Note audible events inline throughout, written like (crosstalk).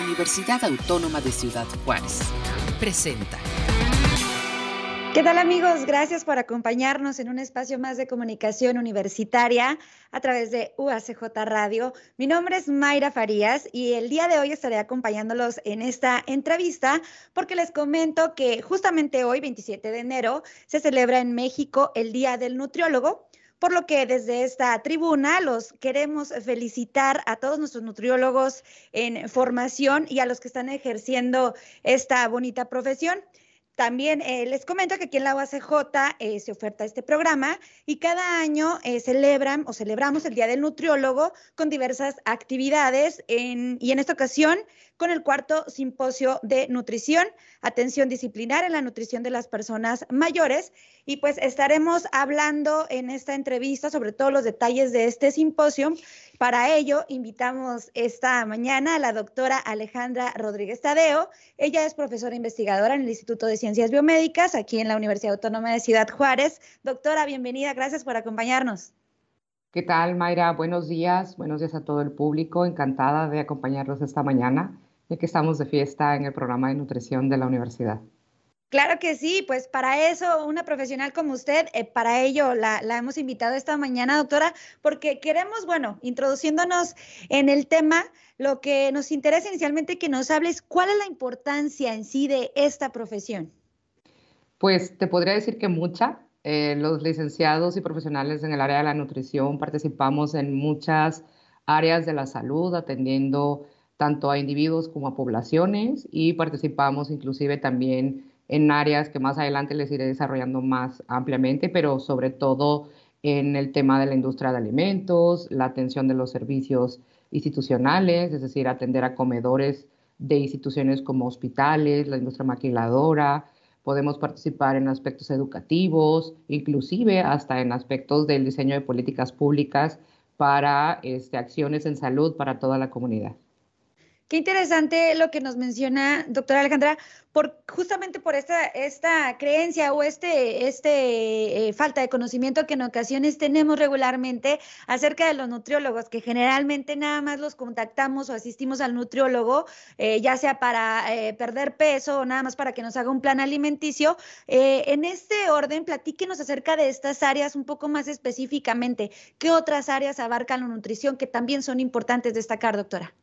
Universidad Autónoma de Ciudad Juárez. Presenta. ¿Qué tal amigos? Gracias por acompañarnos en un espacio más de comunicación universitaria a través de UACJ Radio. Mi nombre es Mayra Farías y el día de hoy estaré acompañándolos en esta entrevista porque les comento que justamente hoy, 27 de enero, se celebra en México el Día del Nutriólogo por lo que desde esta tribuna los queremos felicitar a todos nuestros nutriólogos en formación y a los que están ejerciendo esta bonita profesión. También eh, les comento que aquí en la UACJ eh, se oferta este programa y cada año eh, celebran o celebramos el Día del Nutriólogo con diversas actividades y en esta ocasión con el cuarto simposio de nutrición, atención disciplinar en la nutrición de las personas mayores. Y pues estaremos hablando en esta entrevista sobre todos los detalles de este simposio. Para ello, invitamos esta mañana a la doctora Alejandra Rodríguez Tadeo. Ella es profesora investigadora en el Instituto de Ciencias Biomédicas aquí en la Universidad Autónoma de Ciudad Juárez. Doctora, bienvenida. Gracias por acompañarnos. ¿Qué tal, Mayra? Buenos días. Buenos días a todo el público. Encantada de acompañarlos esta mañana ya que estamos de fiesta en el programa de nutrición de la universidad. Claro que sí, pues para eso una profesional como usted, eh, para ello la, hemos invitado esta mañana, doctora, porque queremos, bueno, introduciéndonos en el tema, lo que nos interesa inicialmente que nos hables, ¿cuál es la importancia en sí de esta profesión? Pues te podría decir que mucha. Eh, los licenciados y profesionales en el área de la nutrición participamos en muchas áreas de la salud, atendiendo tanto a individuos como a poblaciones y participamos inclusive también en áreas que más adelante les iré desarrollando más ampliamente, pero sobre todo en el tema de la industria de alimentos, la atención de los servicios institucionales, es decir, atender a comedores de instituciones como hospitales, la industria maquiladora, podemos participar en aspectos educativos, inclusive hasta en aspectos del diseño de políticas públicas para este, acciones en salud para toda la comunidad. Qué interesante lo que nos menciona, doctora Alejandra, por, justamente por esta, creencia o este, este eh, falta de conocimiento que en ocasiones tenemos regularmente acerca de los nutriólogos, que generalmente nada más los contactamos o asistimos al nutriólogo, eh, ya sea para eh, perder peso o nada más para que nos haga un plan alimenticio. en este orden, platíquenos acerca de estas áreas un poco más específicamente. ¿Qué otras áreas abarcan la nutrición que también son importantes destacar, doctora?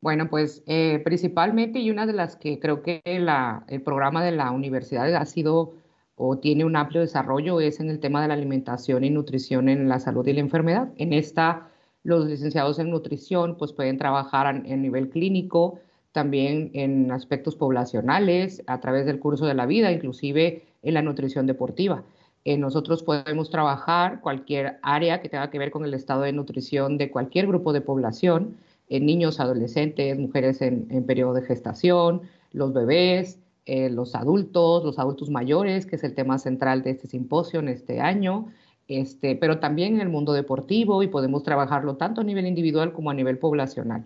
Bueno, pues eh, principalmente y una de las que creo que el programa de la universidad ha sido o tiene un amplio desarrollo es en el tema de la alimentación y nutrición en la salud y la enfermedad. En esta, los licenciados en nutrición pues pueden trabajar a, nivel clínico, también en aspectos poblacionales, a través del curso de la vida, inclusive en la nutrición deportiva. Eh, nosotros podemos trabajar cualquier área que tenga que ver con el estado de nutrición de cualquier grupo de población en niños, adolescentes, mujeres en, periodo de gestación, los bebés, eh, los adultos, los adultos mayores, que es el tema central de este simposio en este año, este, pero también en el mundo deportivo y podemos trabajarlo tanto a nivel individual como a nivel poblacional.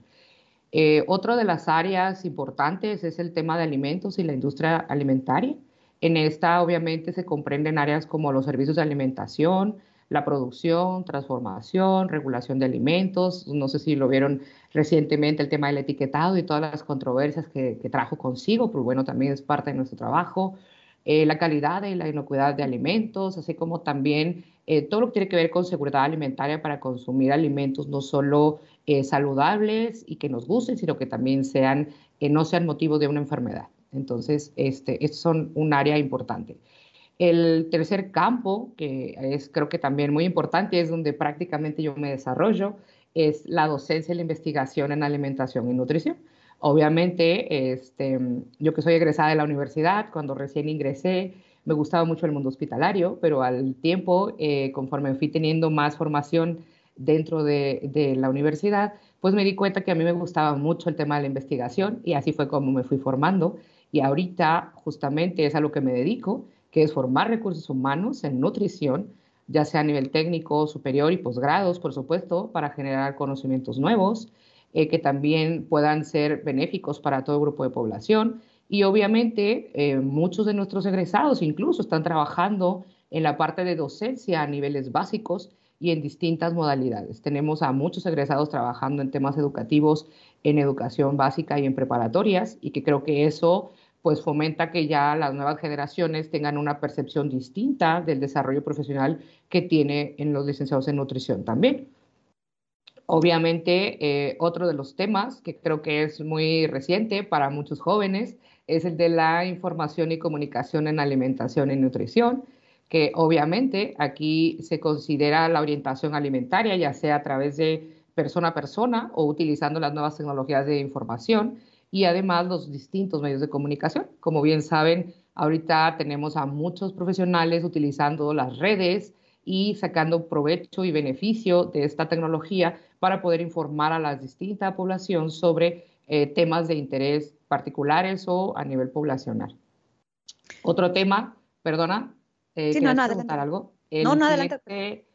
Eh, otra de las áreas importantes es el tema de alimentos y la industria alimentaria. En esta obviamente se comprenden áreas como los servicios de alimentación, la producción, transformación, regulación de alimentos. No sé si lo vieron recientemente el tema del etiquetado y todas las controversias que, trajo consigo, pero bueno, también es parte de nuestro trabajo. Eh, la calidad y la inocuidad de alimentos, así como también eh, todo lo que tiene que ver con seguridad alimentaria para consumir alimentos no solo eh, saludables y que nos gusten, sino que también sean, no sean motivo de una enfermedad. Entonces, este, estos son un área importante. El tercer campo, que es creo que también muy importante, es donde prácticamente yo me desarrollo, es la docencia y la investigación en alimentación y nutrición. Obviamente, este, yo que soy egresada de la universidad, cuando recién ingresé, me gustaba mucho el mundo hospitalario, pero al tiempo, eh, conforme fui teniendo más formación dentro de, de, la universidad, pues me di cuenta que a mí me gustaba mucho el tema de la investigación y así fue como me fui formando. Y ahorita justamente es a lo que me dedico que es formar recursos humanos en nutrición, ya sea a nivel técnico, superior y posgrados, por supuesto, para generar conocimientos nuevos, eh, que también puedan ser benéficos para todo grupo de población. Y obviamente eh, muchos de nuestros egresados incluso están trabajando en la parte de docencia a niveles básicos y en distintas modalidades. Tenemos a muchos egresados trabajando en temas educativos, en educación básica y en preparatorias, y que creo que eso pues fomenta que ya las nuevas generaciones tengan una percepción distinta del desarrollo profesional que tiene en los licenciados en nutrición también. Obviamente, eh, otro de los temas que creo que es muy reciente para muchos jóvenes es el de la información y comunicación en alimentación y nutrición, que obviamente aquí se considera la orientación alimentaria, ya sea a través de persona a persona o utilizando las nuevas tecnologías de información y además los distintos medios de comunicación. Como bien saben, ahorita tenemos a muchos profesionales utilizando las redes y sacando provecho y beneficio de esta tecnología para poder informar a la distinta población sobre eh, temas de interés particulares o a nivel poblacional. Otro tema, perdona, eh, sí, no, no, preguntar algo? no, no, adelante.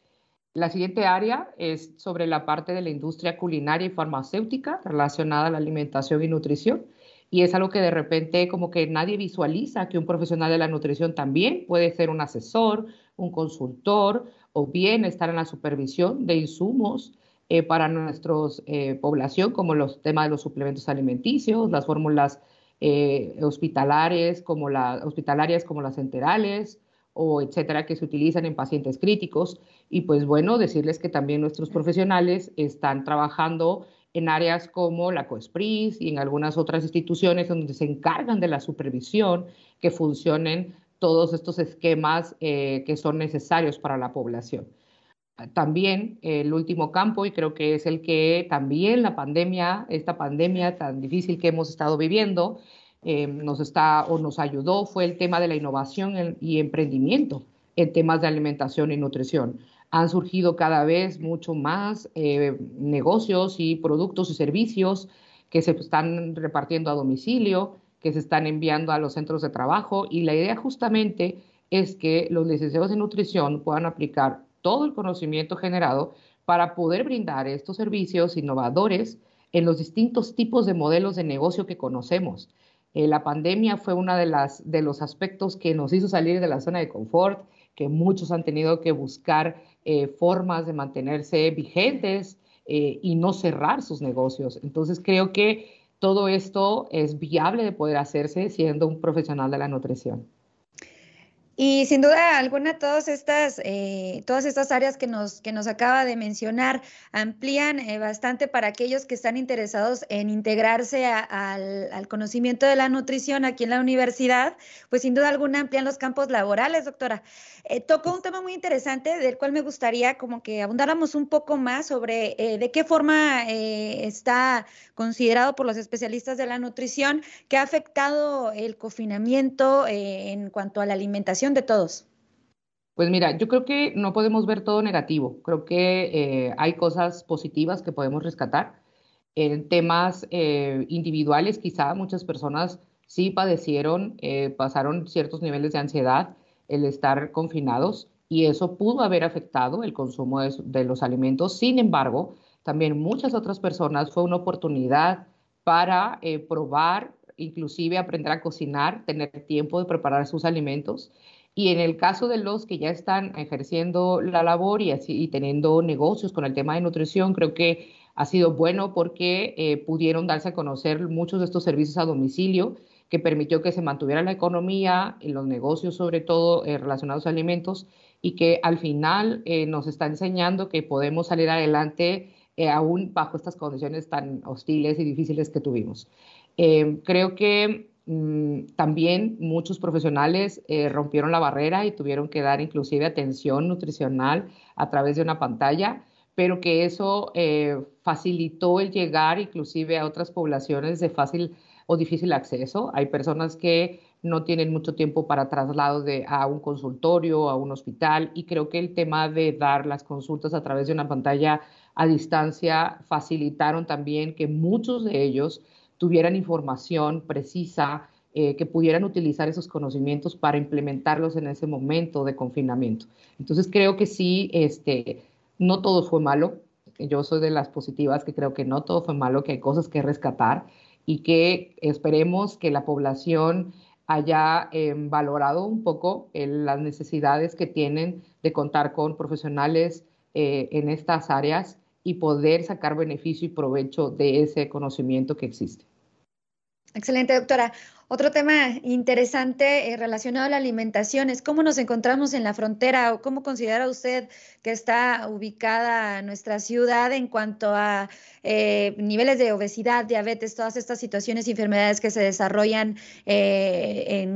La siguiente área es sobre la parte de la industria culinaria y farmacéutica relacionada a la alimentación y nutrición. Y es algo que de repente como que nadie visualiza que un profesional de la nutrición también puede ser un asesor, un consultor o bien estar en la supervisión de insumos eh, para nuestra eh, población, como los temas de los suplementos alimenticios, las fórmulas eh, como hospitalarias como las enterales, o etcétera, que se utilizan en pacientes críticos. Y pues bueno, decirles que también nuestros profesionales están trabajando en áreas como la COESPRIS y en algunas otras instituciones donde se encargan de la supervisión, que funcionen todos estos esquemas eh, que son necesarios para la población. También el último campo, y creo que es el que también la pandemia, esta pandemia tan difícil que hemos estado viviendo, eh, nos está o nos ayudó fue el tema de la innovación y emprendimiento en temas de alimentación y nutrición. Han surgido cada vez mucho más eh, negocios y productos y servicios que se están repartiendo a domicilio, que se están enviando a los centros de trabajo y la idea justamente es que los licenciados en nutrición puedan aplicar todo el conocimiento generado para poder brindar estos servicios innovadores en los distintos tipos de modelos de negocio que conocemos. Eh, la pandemia fue uno de, de los aspectos que nos hizo salir de la zona de confort, que muchos han tenido que buscar eh, formas de mantenerse vigentes eh, y no cerrar sus negocios. Entonces creo que todo esto es viable de poder hacerse siendo un profesional de la nutrición. Y sin duda alguna, todas estas, eh, todas estas áreas que nos, que nos acaba de mencionar amplían eh, bastante para aquellos que están interesados en integrarse al, conocimiento de la nutrición aquí en la universidad, pues sin duda alguna amplían los campos laborales, doctora. Eh, tocó un tema muy interesante del cual me gustaría como que abundáramos un poco más sobre de qué forma está considerado por los especialistas de la nutrición que ha afectado el confinamiento en cuanto a la alimentación de todos? Pues mira, yo creo que no podemos ver todo negativo. Creo que eh, hay cosas positivas que podemos rescatar. En temas eh, individuales, quizá muchas personas sí padecieron, eh, pasaron ciertos niveles de ansiedad el estar confinados y eso pudo haber afectado el consumo de, de los alimentos. Sin embargo, también muchas otras personas fue una oportunidad para probar, inclusive aprender a cocinar, tener tiempo de preparar sus alimentos y en el caso de los que ya están ejerciendo la labor y, así, y teniendo negocios con el tema de nutrición, creo que ha sido bueno porque eh, pudieron darse a conocer muchos de estos servicios a domicilio que permitió que se mantuviera la economía y los negocios, sobre todo eh, relacionados a alimentos, y que al final eh, nos está enseñando que podemos salir adelante aún bajo estas condiciones tan hostiles y difíciles que tuvimos. creo que también muchos profesionales eh, rompieron la barrera y tuvieron que dar inclusive atención nutricional a través de una pantalla, pero que eso eh, facilitó el llegar inclusive a otras poblaciones de fácil o difícil acceso. Hay personas que no tienen mucho tiempo para traslados de, a un consultorio, a un hospital, y creo que el tema de dar las consultas a través de una pantalla a distancia facilitaron también que muchos de ellos tuvieran información precisa, eh, que pudieran utilizar esos conocimientos para implementarlos en ese momento de confinamiento. Entonces creo que sí, este, no todo fue malo. Yo soy de las positivas que creo que no todo fue malo, que hay cosas que rescatar y que esperemos que la población haya em, valorado un poco las necesidades que tienen de contar con profesionales eh, en estas áreas y poder sacar beneficio y provecho de ese conocimiento que existe. Excelente, doctora. Otro tema interesante eh, relacionado a la alimentación es cómo nos encontramos en la frontera o cómo considera usted que está ubicada nuestra ciudad en cuanto a eh, niveles de obesidad, diabetes, todas estas situaciones y enfermedades que se desarrollan eh,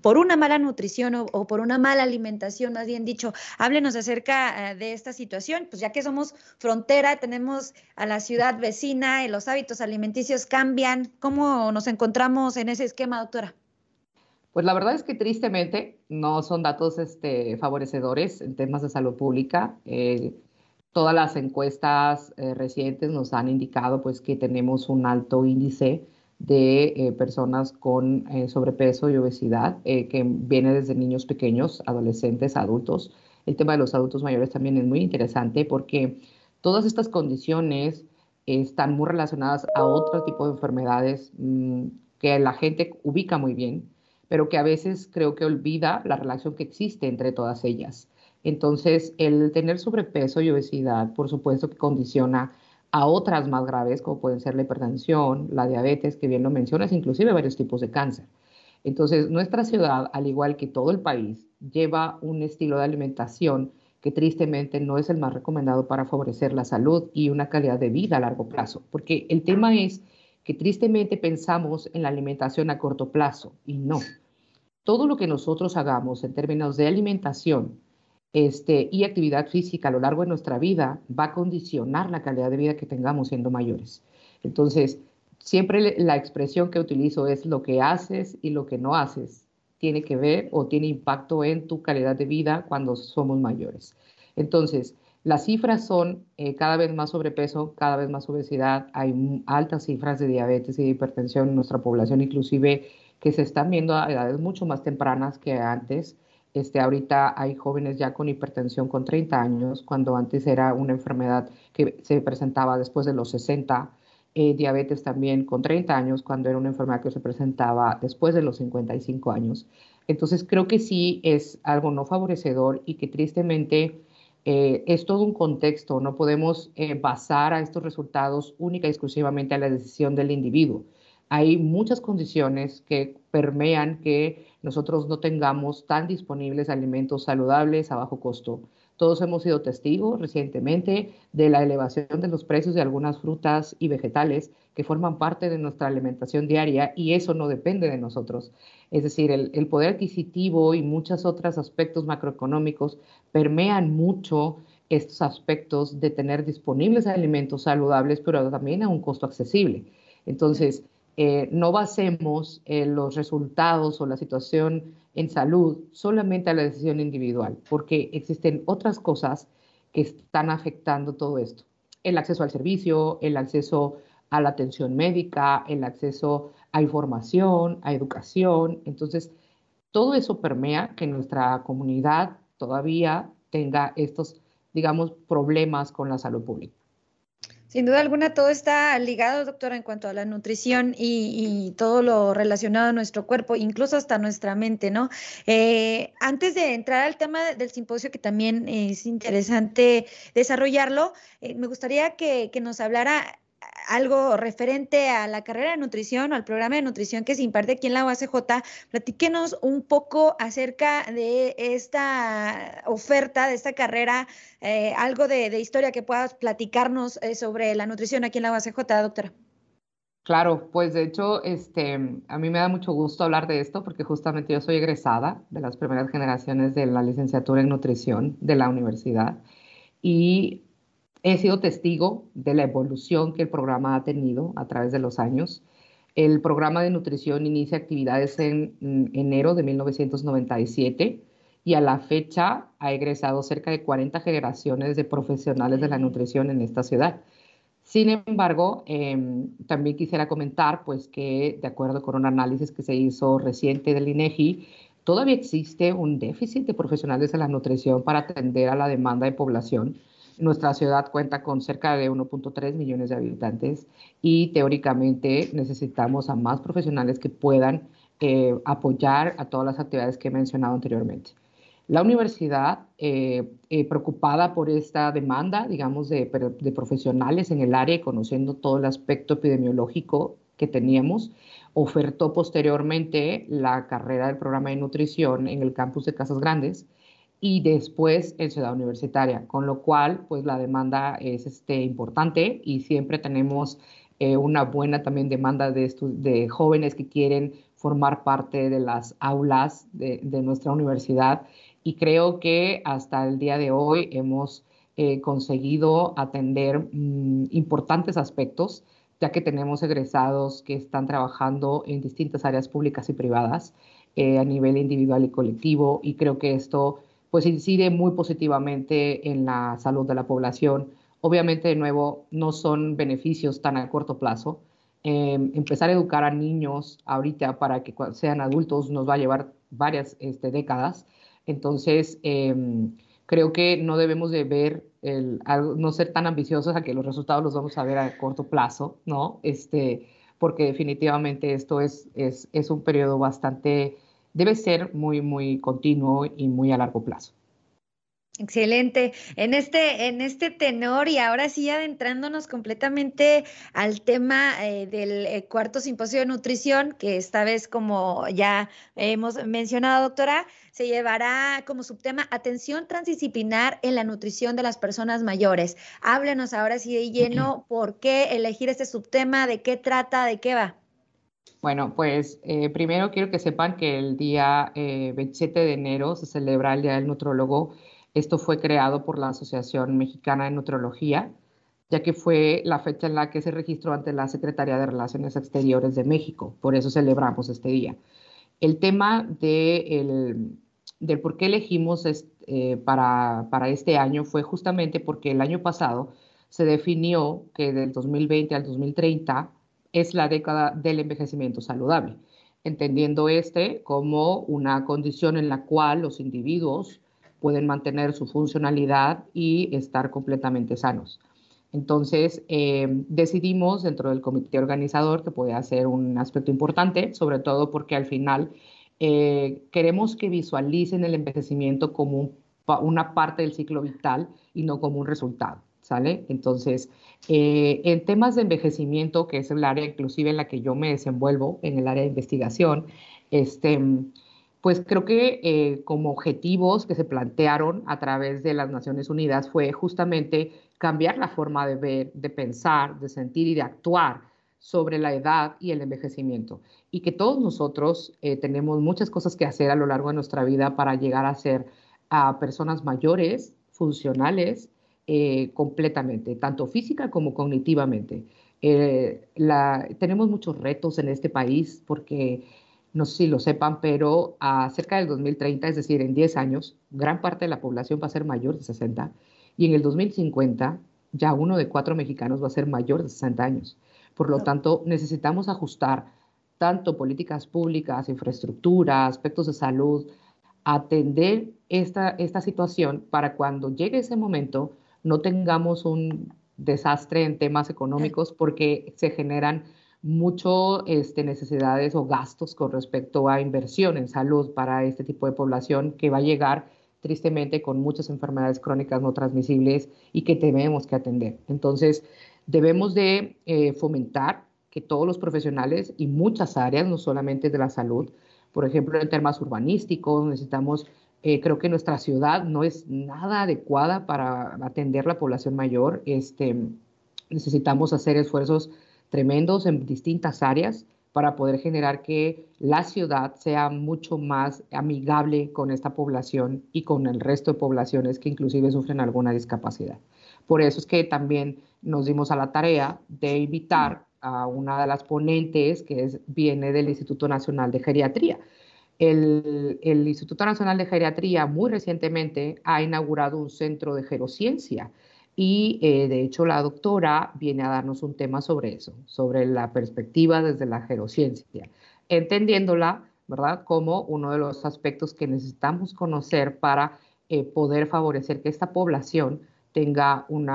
por una mala nutrición o, por una mala alimentación, más bien dicho. Háblenos acerca de esta situación, pues ya que somos frontera, tenemos a la ciudad vecina y los hábitos alimenticios cambian. ¿Cómo nos encontramos en ese esquema, doctora? Pues la verdad es que tristemente no son datos este, favorecedores en temas de salud pública. Eh, todas las encuestas eh, recientes nos han indicado pues, que tenemos un alto índice de eh, personas con sobrepeso y obesidad, que viene desde niños pequeños, adolescentes, adultos. El tema de los adultos mayores también es muy interesante porque todas estas condiciones están muy relacionadas a otro tipo de enfermedades mm, que la gente ubica muy bien, pero que a veces creo que olvida la relación que existe entre todas ellas. Entonces, el tener sobrepeso y obesidad, por supuesto que condiciona a otras más graves, como pueden ser la hipertensión, la diabetes, que bien lo mencionas, inclusive varios tipos de cáncer. Entonces, nuestra ciudad, al igual que todo el país, lleva un estilo de alimentación que tristemente no es el más recomendado para favorecer la salud y una calidad de vida a largo plazo, porque el tema es que tristemente pensamos en la alimentación a corto plazo y no. Todo lo que nosotros hagamos en términos de alimentación este, y actividad física a lo largo de nuestra vida va a condicionar la calidad de vida que tengamos siendo mayores. Entonces, siempre la expresión que utilizo es lo que haces y lo que no haces tiene que ver o tiene impacto en tu calidad de vida cuando somos mayores. Entonces, las cifras son eh, cada vez más sobrepeso, cada vez más obesidad, hay altas cifras de diabetes y de hipertensión en nuestra población, inclusive que se están viendo a edades mucho más tempranas que antes. Este, ahorita hay jóvenes ya con hipertensión con 30 años, cuando antes era una enfermedad que se presentaba después de los 60 eh, diabetes también con 30 años, cuando era una enfermedad que se presentaba después de los 55 años. Entonces creo que sí es algo no favorecedor y que tristemente eh, es todo un contexto, no podemos eh, basar a estos resultados única y exclusivamente a la decisión del individuo. Hay muchas condiciones que permean que nosotros no tengamos tan disponibles alimentos saludables a bajo costo. Todos hemos sido testigos recientemente de la elevación de los precios de algunas frutas y vegetales que forman parte de nuestra alimentación diaria y eso no depende de nosotros. Es decir, el, poder adquisitivo y muchos otros aspectos macroeconómicos permean mucho estos aspectos de tener disponibles alimentos saludables, pero también a un costo accesible. Entonces, eh, no basemos eh, los resultados o la situación en salud solamente a la decisión individual, porque existen otras cosas que están afectando todo esto. El acceso al servicio, el acceso a la atención médica, el acceso a información, a educación. Entonces, todo eso permea que nuestra comunidad todavía tenga estos, digamos, problemas con la salud pública. Sin duda alguna, todo está ligado, doctora, en cuanto a la nutrición y, todo lo relacionado a nuestro cuerpo, incluso hasta nuestra mente, ¿no? Eh, antes de entrar al tema del simposio, que también es interesante desarrollarlo, eh, me gustaría que, que nos hablara algo referente a la carrera de nutrición o al programa de nutrición que se imparte aquí en la UACJ, platíquenos un poco acerca de esta oferta, de esta carrera, eh, algo de, historia que puedas platicarnos eh, sobre la nutrición aquí en la UACJ, doctora. Claro, pues de hecho, este, a mí me da mucho gusto hablar de esto porque justamente yo soy egresada de las primeras generaciones de la licenciatura en nutrición de la universidad y He sido testigo de la evolución que el programa ha tenido a través de los años. El programa de nutrición inicia actividades en, enero de 1997 y a la fecha ha egresado cerca de 40 generaciones de profesionales de la nutrición en esta ciudad. Sin embargo, em, también quisiera comentar pues, que de acuerdo con un análisis que se hizo reciente del INEGI, todavía existe un déficit de profesionales de la nutrición para atender a la demanda de población nuestra ciudad cuenta con cerca de 1.3 millones de habitantes y teóricamente necesitamos a más profesionales que puedan eh, apoyar a todas las actividades que he mencionado anteriormente. La universidad, eh, eh, preocupada por esta demanda, digamos, de, profesionales en el área y conociendo todo el aspecto epidemiológico que teníamos, ofertó posteriormente la carrera del programa de nutrición en el campus de Casas Grandes y después en Ciudad Universitaria, con lo cual, pues la demanda es este, importante y siempre tenemos eh, una buena también demanda de, de jóvenes que quieren formar parte de las aulas de, nuestra universidad. Y creo que hasta el día de hoy hemos eh, conseguido atender mm, importantes aspectos, ya que tenemos egresados que están trabajando en distintas áreas públicas y privadas eh, a nivel individual y colectivo y creo que esto pues incide muy positivamente en la salud de la población. Obviamente, de nuevo, no son beneficios tan a corto plazo, Em, empezar a educar a niños ahorita para que sean adultos nos va a llevar varias este, décadas. Entonces, em, creo que no debemos de ver, el, no ser tan ambiciosos a que los resultados los vamos a ver a corto plazo, ¿no? Este, porque definitivamente esto es, es, es un periodo bastante, debe ser muy, muy continuo y muy a largo plazo. Excelente. En este, en este tenor y ahora sí adentrándonos completamente al tema eh, del eh, cuarto simposio de nutrición, que esta vez, como ya hemos mencionado, doctora, se llevará como subtema atención transdisciplinar en la nutrición de las personas mayores. Háblenos ahora sí de lleno (clears throat) por qué elegir este subtema, de qué trata, de qué va. Bueno, pues eh, primero quiero que sepan que el día 27 de enero se celebra el Día del Nutrólogo esto fue creado por la Asociación Mexicana de Nutrología, ya que fue la fecha en la que se registró ante la Secretaría de Relaciones Exteriores de México. Por eso celebramos este día. El tema de del por qué elegimos eh, para, para este año fue justamente porque el año pasado se definió que del 2020 al 2030 es la década del envejecimiento saludable, entendiendo este como una condición en la cual los individuos pueden mantener su funcionalidad y estar completamente sanos. Entonces, eh, decidimos dentro del comité organizador que puede ser un aspecto importante, sobre todo porque al final eh, queremos que visualicen el envejecimiento como una parte del ciclo vital y no como un resultado, ¿sale? Entonces, eh, en temas de envejecimiento, que es el área inclusive en la que yo me desenvuelvo, en el área de investigación, este, pues creo que eh, como objetivos que se plantearon a través de las Naciones Unidas fue justamente cambiar la forma de ver, de pensar, de sentir y de actuar sobre la edad y el envejecimiento. Y que todos nosotros eh, tenemos muchas cosas que hacer a lo largo de nuestra vida para llegar a ser a personas mayores, funcionales, eh, completamente, tanto física como cognitivamente. tenemos muchos retos en este país porque no sé si lo sepan, pero a cerca del 2030, es decir, en 10 años, gran parte de la población va a ser mayor de 60 y en el 2050 ya uno de cuatro mexicanos va a ser mayor de 60 años. Por lo tanto, necesitamos ajustar tanto políticas públicas, infraestructura, aspectos de salud, atender esta, esta situación para cuando llegue ese momento no tengamos un desastre en temas económicos porque se generan mucho este, necesidades o gastos con respecto a inversión en salud para este tipo de población que va a llegar tristemente con muchas enfermedades crónicas no transmisibles y que tenemos que atender. Entonces, debemos de eh, fomentar que todos los profesionales y muchas áreas, no solamente de la salud, por ejemplo, en temas urbanísticos, necesitamos, eh, creo que nuestra ciudad no es nada adecuada para atender la población mayor. Este, necesitamos hacer esfuerzos tremendos en distintas áreas para poder generar que la ciudad sea mucho más amigable con esta población y con el resto de poblaciones que inclusive sufren alguna discapacidad. Por eso es que también nos dimos a la tarea de invitar a una de las ponentes que es, viene del Instituto Nacional de Geriatría. El, Instituto Nacional de Geriatría muy recientemente ha inaugurado un centro de gerociencia y eh, de hecho la doctora viene a darnos un tema sobre eso, sobre la perspectiva desde la gerociencia, entendiéndola, ¿verdad?, como uno de los aspectos que necesitamos conocer para eh, poder favorecer que esta población tenga un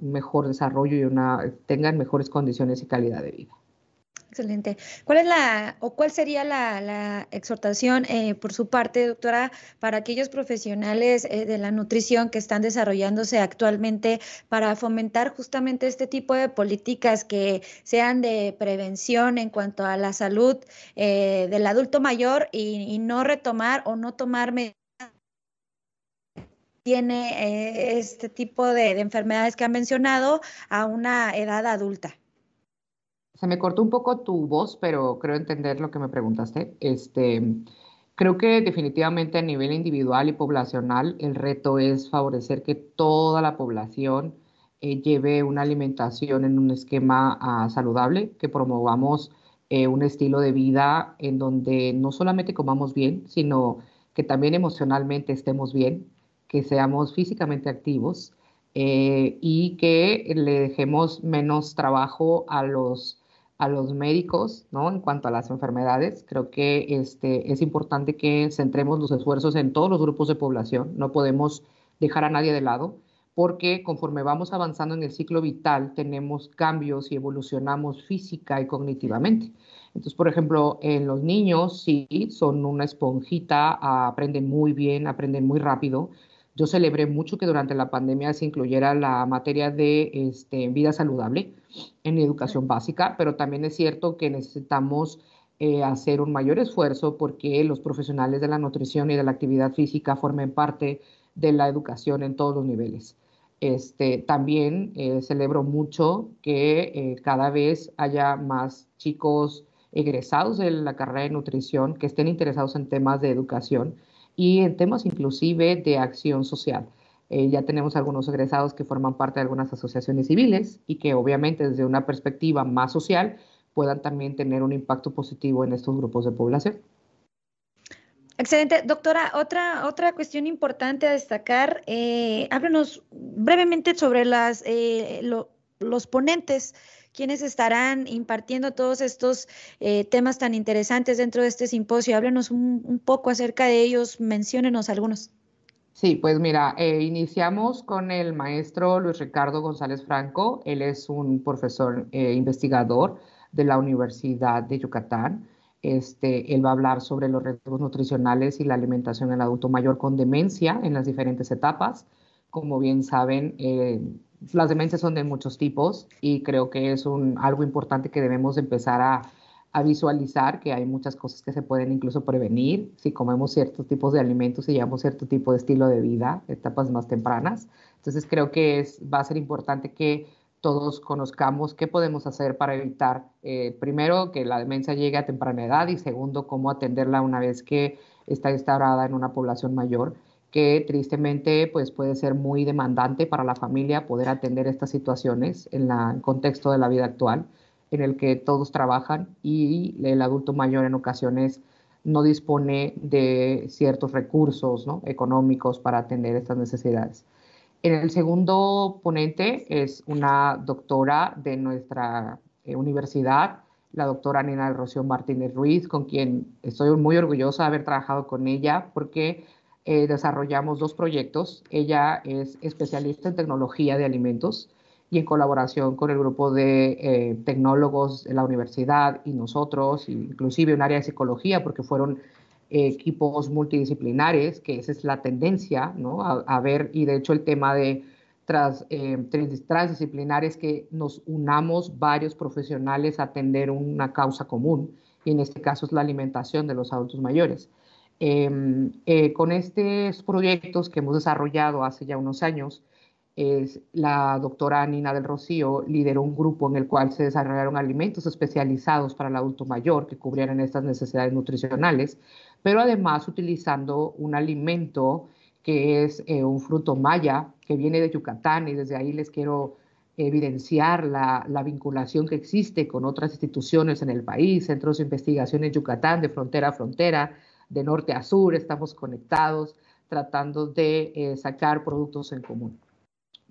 mejor desarrollo y una, mejores condiciones y calidad de vida. Excelente. ¿Cuál es la o cuál sería la, exhortación eh, por su parte, doctora, para aquellos profesionales eh, de la nutrición que están desarrollándose actualmente para fomentar justamente este tipo de políticas que sean de prevención en cuanto a la salud eh, del adulto mayor y, no retomar o no tomar medidas tiene este tipo de enfermedades que han mencionado a una edad adulta? Se me cortó un poco tu voz, pero creo entender lo que me preguntaste. Este, creo que definitivamente a nivel individual y poblacional el reto es favorecer que toda la población eh, lleve una alimentación en un esquema ah, saludable, que promovamos eh, un estilo de vida en donde no solamente comamos bien, sino que también emocionalmente estemos bien, que seamos físicamente activos eh, y que le dejemos menos trabajo a los a los médicos, ¿no? En cuanto a las enfermedades, creo que este, es importante que centremos los esfuerzos en todos los grupos de población, no podemos dejar a nadie de lado, porque conforme vamos avanzando en el ciclo vital, tenemos cambios y evolucionamos física y cognitivamente. Entonces, por ejemplo, en los niños sí son una esponjita, aprenden muy bien, aprenden muy rápido, yo celebré mucho que durante la pandemia se incluyera la materia de este, vida saludable en educación básica, pero también es cierto que necesitamos eh, hacer un mayor esfuerzo porque los profesionales de la nutrición y de la actividad física formen parte de la educación en todos los niveles. Este, también eh, celebro mucho que eh, cada vez haya más chicos egresados de la carrera de nutrición que estén interesados en temas de educación y en temas inclusive de acción social. Eh, ya tenemos algunos egresados que forman parte de algunas asociaciones civiles y que obviamente desde una perspectiva más social puedan también tener un impacto positivo en estos grupos de población. Excelente. Doctora, otra, otra cuestión importante a destacar, eh, háblenos brevemente sobre las, eh, los ponentes quienes estarán impartiendo todos estos eh, temas tan interesantes dentro de este simposio. Háblenos un, poco acerca de ellos, menciónenos algunos. Sí, pues mira, eh, iniciamos con el maestro Luis Ricardo González Franco. Él es un profesor eh, investigador de la Universidad de Yucatán. Este, él va a hablar sobre los riesgos nutricionales y la alimentación en adulto mayor con demencia en las diferentes etapas. Como bien saben, las demencias son de muchos tipos y creo que es algo importante que debemos empezar a, visualizar, que hay muchas cosas que se pueden incluso prevenir si comemos ciertos tipos de alimentos y llevamos cierto tipo de estilo de vida, etapas más tempranas. Entonces creo que va a ser importante que todos conozcamos qué podemos hacer para evitar, eh, primero, que la demencia llegue a temprana edad y segundo, cómo atenderla una vez que está instaurada en una población mayor que tristemente pues puede ser muy demandante para la familia poder atender estas situaciones en el contexto de la vida actual, en el que todos trabajan y el adulto mayor en ocasiones no dispone de ciertos recursos económicos para atender estas necesidades. En el segundo ponente es una doctora de nuestra eh, universidad, la doctora Nina Rocío Martínez Ruiz, con quien estoy muy orgullosa de haber trabajado con ella porque eh, desarrollamos dos proyectos. Ella es especialista en tecnología de alimentos y en colaboración con el grupo de eh, tecnólogos de la universidad y nosotros, inclusive un área de psicología, porque fueron eh, equipos multidisciplinares, que esa es la tendencia, ¿no? A, ver, y de hecho el tema de tras, transdisciplinar es que nos unamos varios profesionales a atender una causa común, y en este caso es la alimentación de los adultos mayores. Em, eh, con estos proyectos que hemos desarrollado hace ya unos años, es, la doctora Nina del Rocío lideró un grupo en el cual se desarrollaron alimentos especializados para el adulto mayor que cubrieran estas necesidades nutricionales, pero además utilizando un alimento que es eh, un fruto maya que viene de Yucatán y desde ahí les quiero evidenciar la, la, vinculación que existe con otras instituciones en el país, centros de investigación en Yucatán de frontera a frontera, de norte a sur, estamos conectados tratando de eh, sacar productos en común.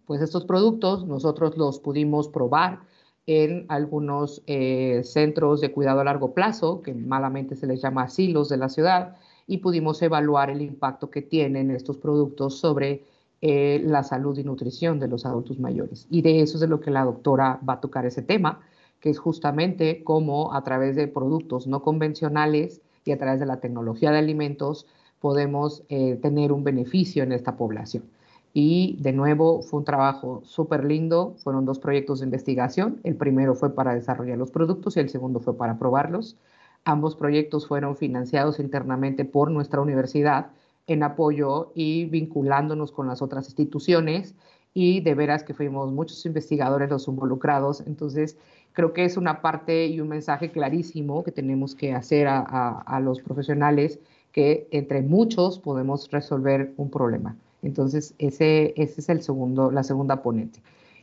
Pues estos productos nosotros los pudimos probar en algunos eh, centros de cuidado a largo plazo, que malamente se les llama asilos de la ciudad, y pudimos evaluar el impacto que tienen estos productos sobre eh, la salud y nutrición de los adultos mayores. Y de eso es de lo que la doctora va a tocar ese tema, que es justamente cómo a través de productos no convencionales y a través de la tecnología de alimentos podemos eh, tener un beneficio en esta población. Y de nuevo fue un trabajo súper lindo, fueron dos proyectos de investigación, el primero fue para desarrollar los productos y el segundo fue para probarlos. Ambos proyectos fueron financiados internamente por nuestra universidad en apoyo y vinculándonos con las otras instituciones y de veras que fuimos muchos investigadores los involucrados. Entonces, creo que es una parte y un mensaje clarísimo que tenemos que hacer a, a los profesionales que entre muchos podemos resolver un problema. Entonces, ese, ese es el segundo, la segunda ponente.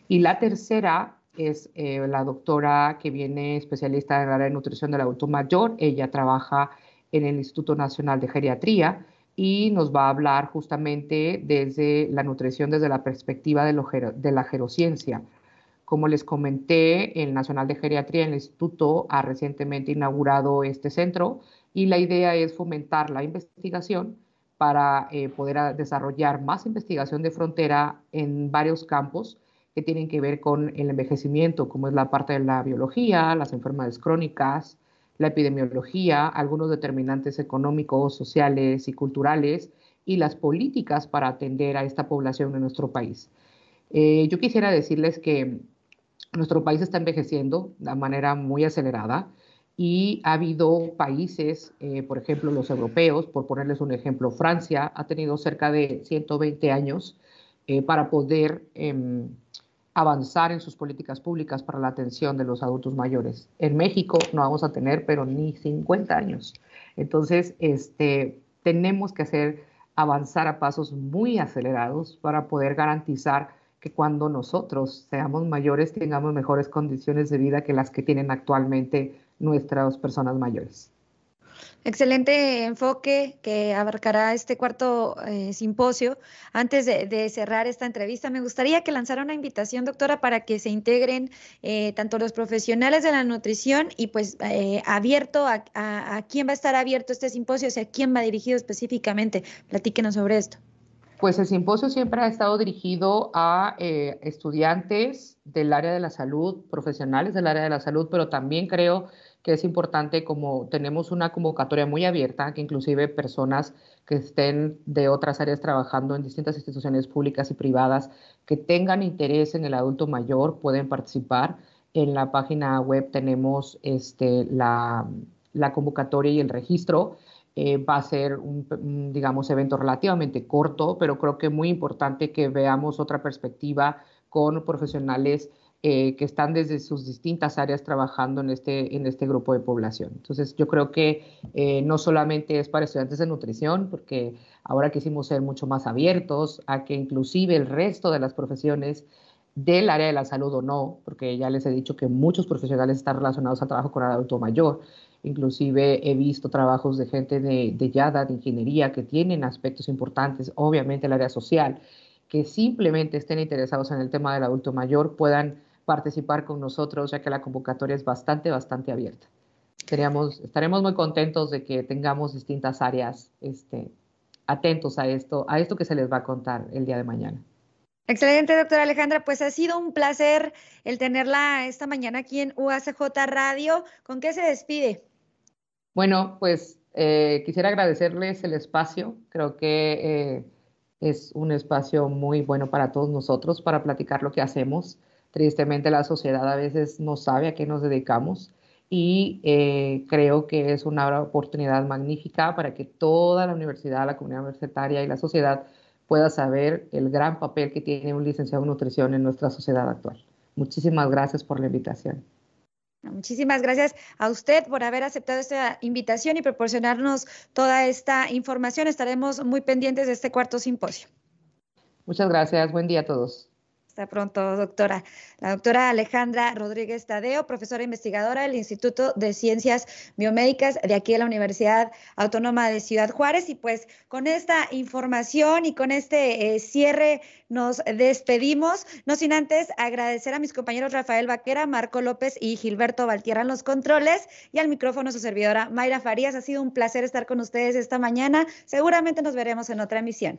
Y la tercera es eh, la doctora que viene especialista en el área de nutrición del adulto mayor. Ella trabaja en el Instituto Nacional de Geriatría y nos va a hablar justamente desde la nutrición desde la perspectiva de, de la gerociencia. Como les comenté, el Nacional de Geriatría, el instituto, ha recientemente inaugurado este centro y la idea es fomentar la investigación para eh, poder desarrollar más investigación de frontera en varios campos que tienen que ver con el envejecimiento, como es la parte de la biología, las enfermedades crónicas, la epidemiología, algunos determinantes económicos, sociales y culturales y las políticas para atender a esta población en nuestro país. Eh, yo quisiera decirles que nuestro país está envejeciendo de manera muy acelerada y ha habido países, eh, por ejemplo los europeos, por ponerles un ejemplo, Francia ha tenido cerca de 120 años eh, para poder em, avanzar en sus políticas públicas para la atención de los adultos mayores. En México no vamos a tener, pero ni 50 años. Entonces, este, tenemos que hacer avanzar a pasos muy acelerados para poder garantizar que cuando nosotros seamos mayores tengamos mejores condiciones de vida que las que tienen actualmente nuestras personas mayores. Excelente enfoque que abarcará este cuarto eh, simposio. Antes de, cerrar esta entrevista, me gustaría que lanzara una invitación, doctora, para que se integren eh, tanto los profesionales de la nutrición y pues eh, abierto a, a, quién va a estar abierto este simposio, o sea, quién va dirigido específicamente. Platíquenos sobre esto. Pues el simposio siempre ha estado dirigido a estudiantes del área de la salud, profesionales del área de la salud, pero también creo que es importante como tenemos una convocatoria muy abierta, que inclusive personas que estén de otras áreas trabajando en distintas instituciones públicas y privadas que tengan interés en el adulto mayor pueden participar. En la página web tenemos este, la, convocatoria y el registro. Eh, va a ser un, digamos, evento relativamente corto, pero creo que muy importante que veamos otra perspectiva con profesionales eh, que están desde sus distintas áreas trabajando en este, en este grupo de población. Entonces, yo creo que eh, no solamente es para estudiantes de nutrición, porque ahora quisimos ser mucho más abiertos a que inclusive el resto de las profesiones del área de la salud o no, porque ya les he dicho que muchos profesionales están relacionados al trabajo con el adulto mayor. Inclusive he visto trabajos de gente de, de YADA, de ingeniería, que tienen aspectos importantes, obviamente el área social, que simplemente estén interesados en el tema del adulto mayor puedan participar con nosotros, ya que la convocatoria es bastante, bastante abierta. estaremos muy contentos de que tengamos distintas áreas este, atentos a esto, a esto que se les va a contar el día de mañana. Excelente, doctora Alejandra. Pues ha sido un placer el tenerla esta mañana aquí en UACJ Radio. ¿Con qué se despide? Bueno, pues eh, quisiera agradecerles el espacio. Creo que eh, es un espacio muy bueno para todos nosotros para platicar lo que hacemos. Tristemente la sociedad a veces no sabe a qué nos dedicamos y eh, creo que es una oportunidad magnífica para que toda la universidad, la comunidad universitaria y la sociedad pueda saber el gran papel que tiene un licenciado en nutrición en nuestra sociedad actual. Muchísimas gracias por la invitación. Muchísimas gracias a usted por haber aceptado esta invitación y proporcionarnos toda esta información. Estaremos muy pendientes de este cuarto simposio. Muchas gracias. Buen día a todos. Hasta pronto, doctora. La doctora Alejandra Rodríguez Tadeo, profesora investigadora del Instituto de Ciencias Biomédicas de aquí de la Universidad Autónoma de Ciudad Juárez. Y pues con esta información y con este eh, cierre nos despedimos, no sin antes agradecer a mis compañeros Rafael Vaquera, Marco López y Gilberto Valtierra en los controles y al micrófono su servidora Mayra Farías. Ha sido un placer estar con ustedes esta mañana. Seguramente nos veremos en otra emisión.